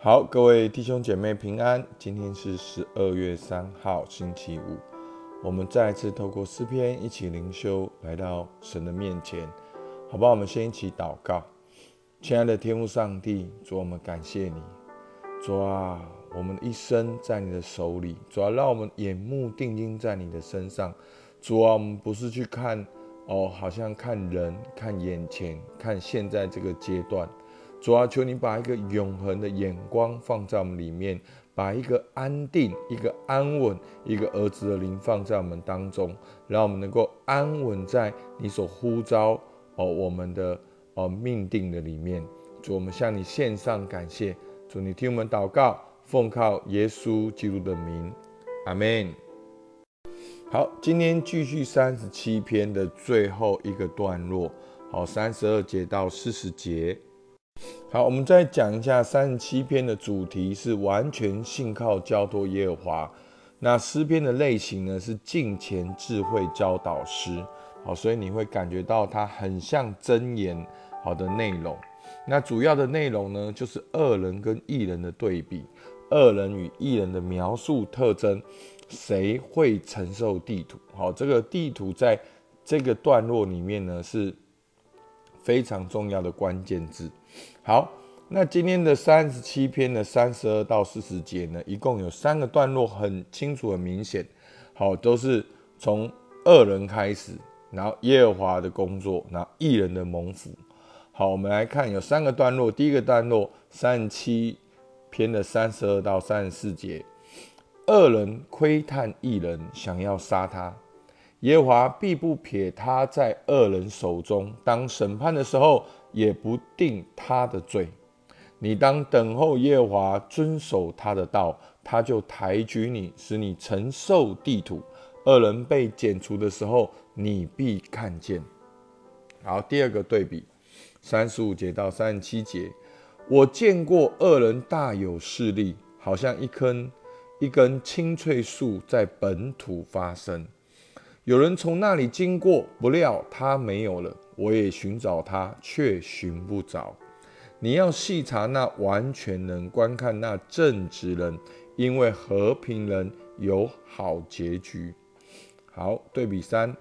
好，各位弟兄姐妹平安。今天是十二月三号，星期五。我们再次透过诗篇一起灵修，来到神的面前，好吧？我们先一起祷告。亲爱的天父上帝，主，我们感谢你。主啊，我们的一生在你的手里。主啊，让我们眼目定睛在你的身上。主啊，我们不是去看哦，好像看人、看眼前、看现在这个阶段。主啊，求你把一个永恒的眼光放在我们里面，把一个安定、一个安稳、一个儿子的灵放在我们当中，让我们能够安稳在你所呼召哦我们的哦命定的里面。主，我们向你献上感谢。主，你听我们祷告，奉靠耶稣基督的名，阿门。好，今天继续三十七篇的最后一个段落，好，三十二节到四十节。好，我们再讲一下三十七篇的主题是完全信靠交托耶和华。那诗篇的类型呢是敬虔智慧教导诗。好，所以你会感觉到它很像箴言。好的内容，那主要的内容呢就是恶人跟异人的对比，恶人与异人的描述特征，谁会承受地图？好，这个地图在这个段落里面呢是非常重要的关键字。好，那今天的三十七篇的三十二到四十节呢，一共有三个段落，很清楚、很明显。好，都是从恶人开始，然后耶和华的工作，然后异人的蒙福。好，我们来看有三个段落。第一个段落三十七篇的三十二到三十四节，恶人窥探异人，想要杀他，耶和华必不撇他在恶人手中。当审判的时候。也不定他的罪，你当等候耶和华，遵守他的道，他就抬举你，使你承受地土。恶人被剪除的时候，你必看见。好，第二个对比，三十五节到三十七节，我见过恶人大有势力，好像一根一根青翠树在本土发生，有人从那里经过，不料他没有了。我也寻找他，却寻不着。你要细查那完全能观看那正直人，因为和平人有好结局。好，对比三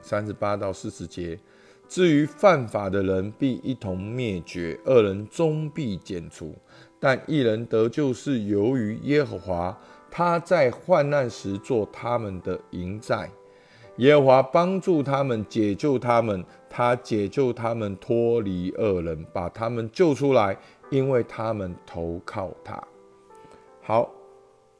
三十八到四十节。至于犯法的人，必一同灭绝；恶人终必剪除。但一人得救，是由于耶和华，他在患难时做他们的营寨。耶和华帮助他们，解救他们，他解救他们脱离恶人，把他们救出来，因为他们投靠他。好，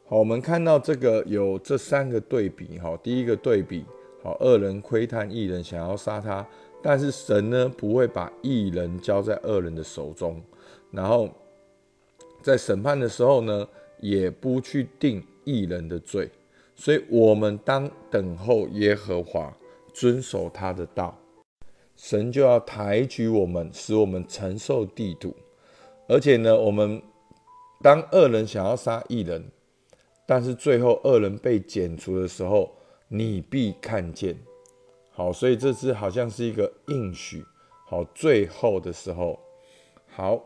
好，我们看到这个有这三个对比。哈，第一个对比，好，恶人窥探异人，想要杀他，但是神呢不会把异人交在恶人的手中，然后在审判的时候呢，也不去定异人的罪。所以，我们当等候耶和华，遵守他的道，神就要抬举我们，使我们承受地土。而且呢，我们当恶人想要杀异人，但是最后恶人被剪除的时候，你必看见。好，所以这是好像是一个应许。好，最后的时候，好，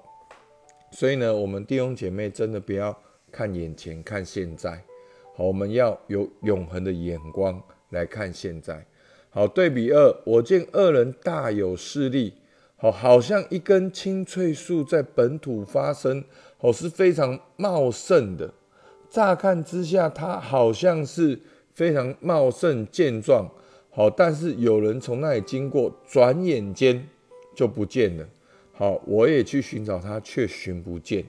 所以呢，我们弟兄姐妹真的不要看眼前，看现在。好，我们要有永恒的眼光来看现在。好，对比二，我见恶人大有势力，好，好像一根青翠树在本土发生，好是非常茂盛的。乍看之下，它好像是非常茂盛健壮，好，但是有人从那里经过，转眼间就不见了。好，我也去寻找它，却寻不见。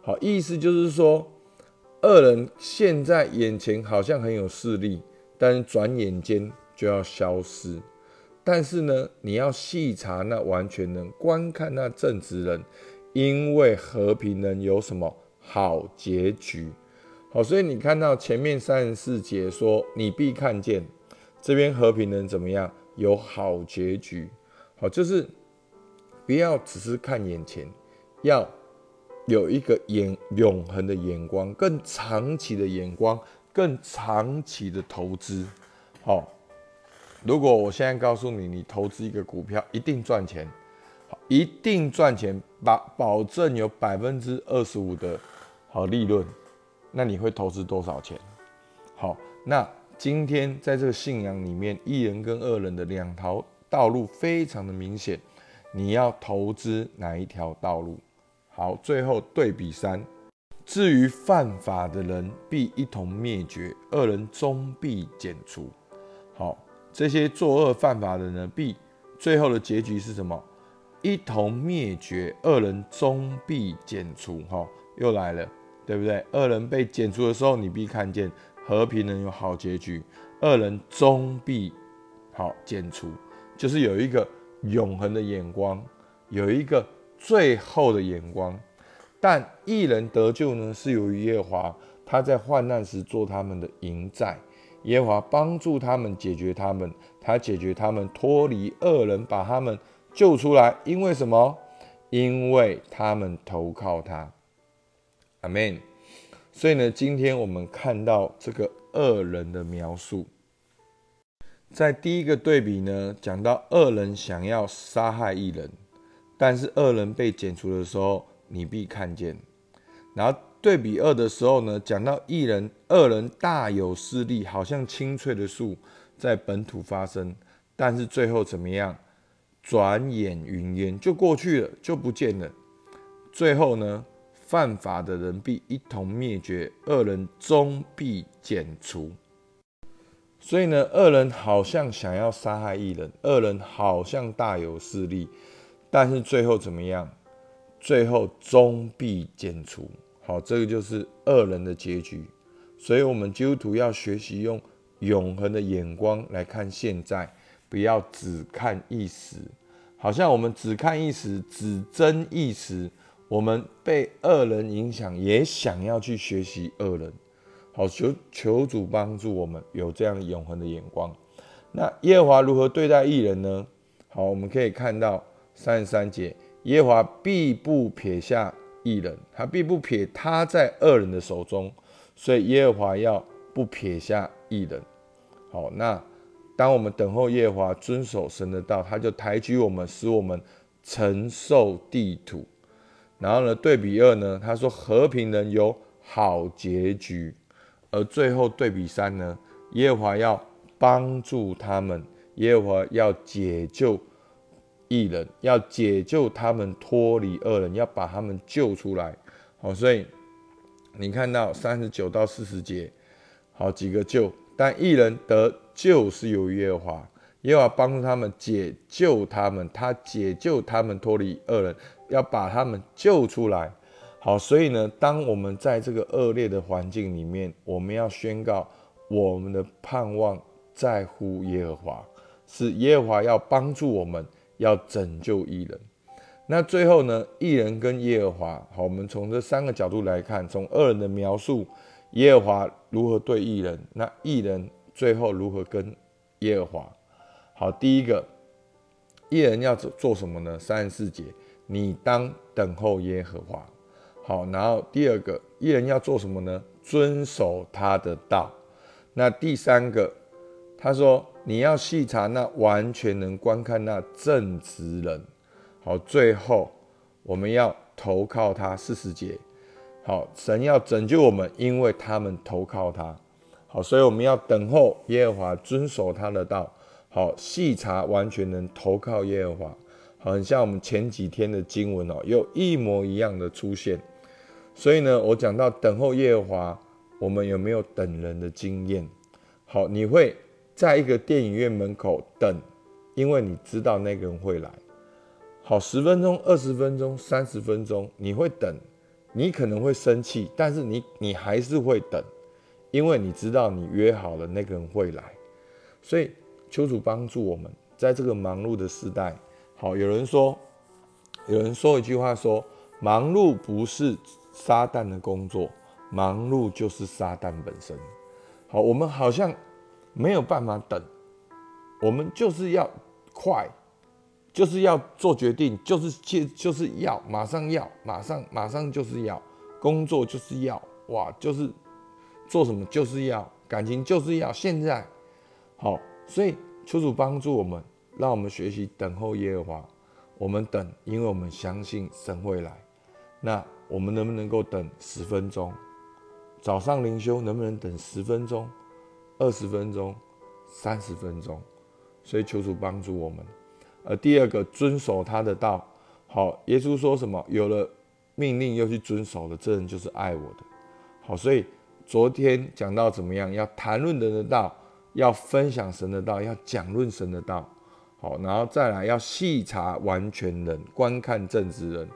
好，意思就是说。恶人现在眼前好像很有势力，但是转眼间就要消失。但是呢，你要细查那完全能观看那正直人，因为和平人有什么好结局？好，所以你看到前面三十四节说你必看见这边和平人怎么样有好结局？好，就是不要只是看眼前，要。有一个眼永恒的眼光，更长期的眼光，更长期的投资。好，如果我现在告诉你，你投资一个股票一定赚钱，好，一定赚钱，保保证有百分之二十五的好利润，那你会投资多少钱？好，那今天在这个信仰里面，一人跟二人的两条道路非常的明显，你要投资哪一条道路？好，最后对比三，至于犯法的人必一同灭绝，恶人终必剪除。好，这些作恶犯法的人必最后的结局是什么？一同灭绝，恶人终必剪除。哈，又来了，对不对？恶人被剪除的时候，你必看见和平人有好结局，恶人终必好剪除，就是有一个永恒的眼光，有一个最后的眼光。但一人得救呢，是由于耶和华他在患难时做他们的营寨，耶和华帮助他们解决他们，他解决他们脱离恶人，把他们。救出来，因为什么？因为他们投靠他。阿门。所以呢，今天我们看到这个恶人的描述，在第一个对比呢，讲到恶人想要杀害一人，但是恶人被剪除的时候，你必看见。然后对比二的时候呢，讲到一人、恶人大有势力，好像青翠的树在本土发生，但是最后怎么样？转眼云烟就过去了，就不见了。最后呢，犯法的人必一同灭绝，恶人终必剪除。所以呢，恶人好像想要杀害一人，恶人好像大有势力，但是最后怎么样？最后终必剪除。好，这个就是恶人的结局。所以，我们基督徒要学习用永恒的眼光来看现在。不要只看一时，好像我们只看一时，只争一时，我们被恶人影响，也想要去学习恶人。好，求求主帮助我们有这样永恒的眼光。那耶和华如何对待异人呢？好，我们可以看到三十三节，耶和华必不撇下一人，他必不撇他在恶人的手中，所以耶和华要不撇下一人。好，那。当我们等候耶和华，遵守神的道，他就抬举我们，使我们承受地土。然后呢，对比二呢，他说和平人有好结局。而最后对比三呢，耶和华要帮助他们，耶和华要解救异人，要解救他们脱离恶人，要把他们救出来。好，所以你看到三十九到四十节，好几个救。但一人得救是由耶和华，耶和华帮助他们解救他们，他解救他们脱离恶人，要把他们救出来。好，所以呢，当我们在这个恶劣的环境里面，我们要宣告我们的盼望在乎耶和华，是耶和华要帮助我们，要拯救一人。那最后呢，一人跟耶和华，好，我们从这三个角度来看，从恶人的描述。耶和华如何对异人？那异人最后如何跟耶和华？好，第一个，异人要做做什么呢？三十四节，你当等候耶和华。好，然后第二个，异人要做什么呢？遵守他的道。那第三个，他说你要细查那完全能观看那正直人。好，最后我们要投靠他。四十节。好，神要拯救我们，因为他们投靠他。好，所以我们要等候耶和华，遵守他的道。好，细查完全能投靠耶和华。好，很像我们前几天的经文哦，有一模一样的出现。所以呢，我讲到等候耶和华，我们有没有等人的经验？好，你会在一个电影院门口等，因为你知道那个人会来。好，十分钟、二十分钟、三十分钟，你会等。你可能会生气，但是你你还是会等，因为你知道你约好了那个人会来，所以求主帮助我们在这个忙碌的时代。好，有人说，有人说一句话说，忙碌不是撒旦的工作，忙碌就是撒旦本身。好，我们好像没有办法等，我们就是要快。就是要做决定，就是就就是要马上要马上马上就是要工作就是要哇就是做什么就是要感情就是要现在好，所以求主帮助我们，让我们学习等候耶和华。我们等，因为我们相信神会来。那我们能不能够等十分钟？早上灵修能不能等十分钟、二十分钟、三十分钟？所以求主帮助我们。而第二个，遵守他的道。好，耶稣说什么？有了命令又去遵守的，这人就是爱我的。好，所以昨天讲到怎么样？要谈论人的道，要分享神的道，要讲论神的道。好，然后再来要细查完全人，观看正直人。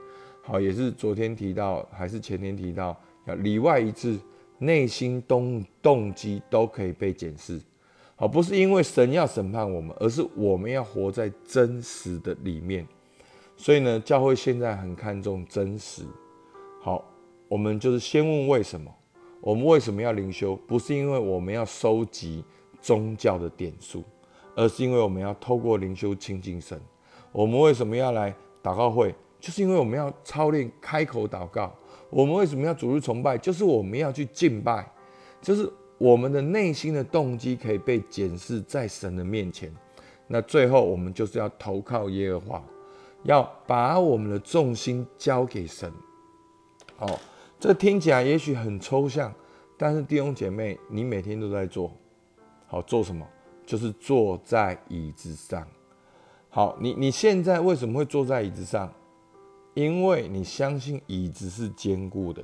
好，也是昨天提到，还是前天提到，要里外一致，内心动动机都可以被检视。好，不是因为神要审判我们，而是我们要活在真实的里面。所以呢，教会现在很看重真实。好，我们就是先问为什么？我们为什么要灵修？不是因为我们要收集宗教的点数，而是因为我们要透过灵修亲近神。我们为什么要来祷告会？就是因为我们要操练开口祷告。我们为什么要主日崇拜？就是我们要去敬拜，就是。我们的内心的动机可以被检视在神的面前，那最后我们就是要投靠耶和华，要把我们的重心交给神。好，这听起来也许很抽象，但是弟兄姐妹，你每天都在做，好做什么？就是坐在椅子上。好，你你现在为什么会坐在椅子上？因为你相信椅子是坚固的，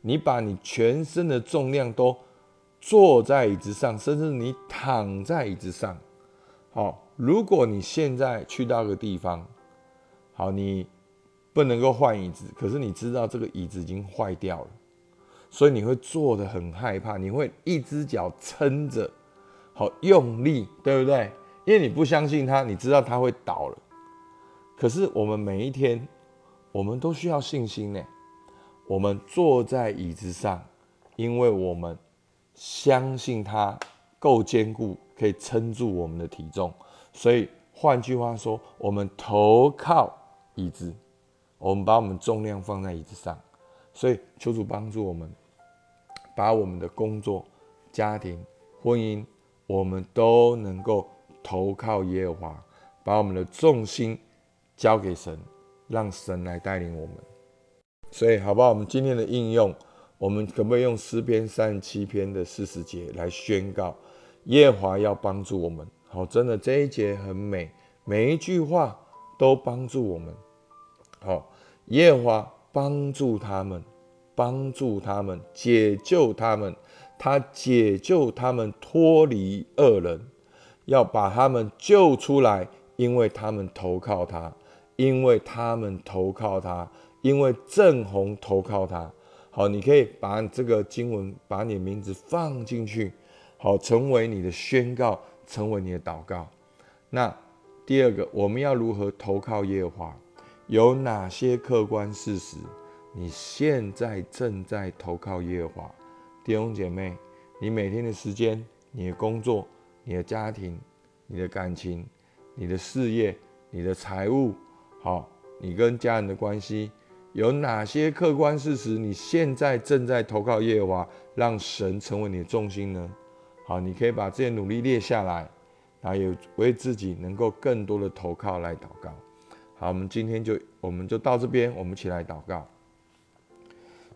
你把你全身的重量都。坐在椅子上，甚至你躺在椅子上。好，如果你现在去到个地方，好，你不能够换椅子，可是你知道这个椅子已经坏掉了，所以你会坐的很害怕，你会一只脚撑着，好用力，对不对？因为你不相信它，你知道它会倒了。可是我们每一天，我们都需要信心呢。我们坐在椅子上，因为我们。相信它够坚固，可以撑住我们的体重。所以换句话说，我们投靠椅子，我们把我们重量放在椅子上。所以求主帮助我们，把我们的工作、家庭、婚姻，我们都能够投靠耶和华，把我们的重心交给神，让神来带领我们。所以，好不好？我们今天的应用。我们可不可以用诗篇三十七篇的四十节来宣告耶和华要帮助我们？好，真的这一节很美，每一句话都帮助我们。好，耶和华帮助他们，帮助他们，解救他们，他解救他们脱离恶人，要把他们救出来，因为他们投靠他，因为他们投靠他，因为正红投靠他。好，你可以把这个经文，把你的名字放进去，好，成为你的宣告，成为你的祷告。那第二个，我们要如何投靠耶和华？有哪些客观事实？你现在正在投靠耶和华，弟兄姐妹，你每天的时间，你的工作，你的家庭，你的感情，你的事业，你的财务，好，你跟家人的关系。有哪些客观事实？你现在正在投靠耶和华，让神成为你的重心呢？好，你可以把这些努力列下来，然后也为自己能够更多的投靠来祷告。好，我们今天就我们就到这边，我们一起来祷告。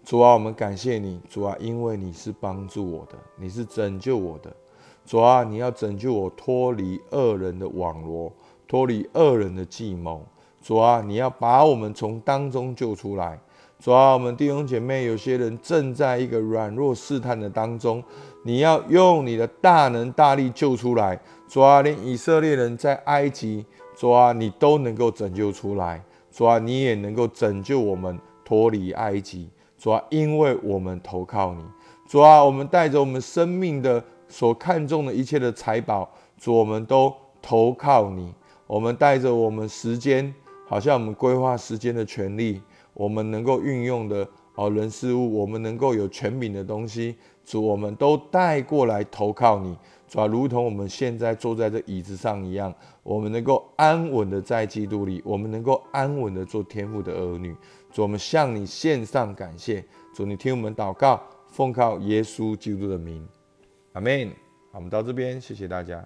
主啊，我们感谢你，主啊，因为你是帮助我的，你是拯救我的。主啊，你要拯救我脱离恶人的网罗，脱离恶人的计谋。主啊，你要把我们从当中救出来。主啊，我们弟兄姐妹有些人正在一个软弱试探的当中，你要用你的大能大力救出来。主啊，连以色列人在埃及，主啊，你都能够拯救出来。主啊，你也能够拯救我们脱离埃及。主啊，因为我们投靠你。主啊，我们带着我们生命的所看重的一切的财宝，主，我们都投靠你。我们带着我们时间。好像我们规划时间的权利，我们能够运用的哦人事物，我们能够有权柄的东西，主我们都带过来投靠你，主啊，如同我们现在坐在这椅子上一样，我们能够安稳的在基督里，我们能够安稳的做天父的儿女，主我们向你献上感谢，主你听我们祷告，奉靠耶稣基督的名，阿门。好，我们到这边，谢谢大家。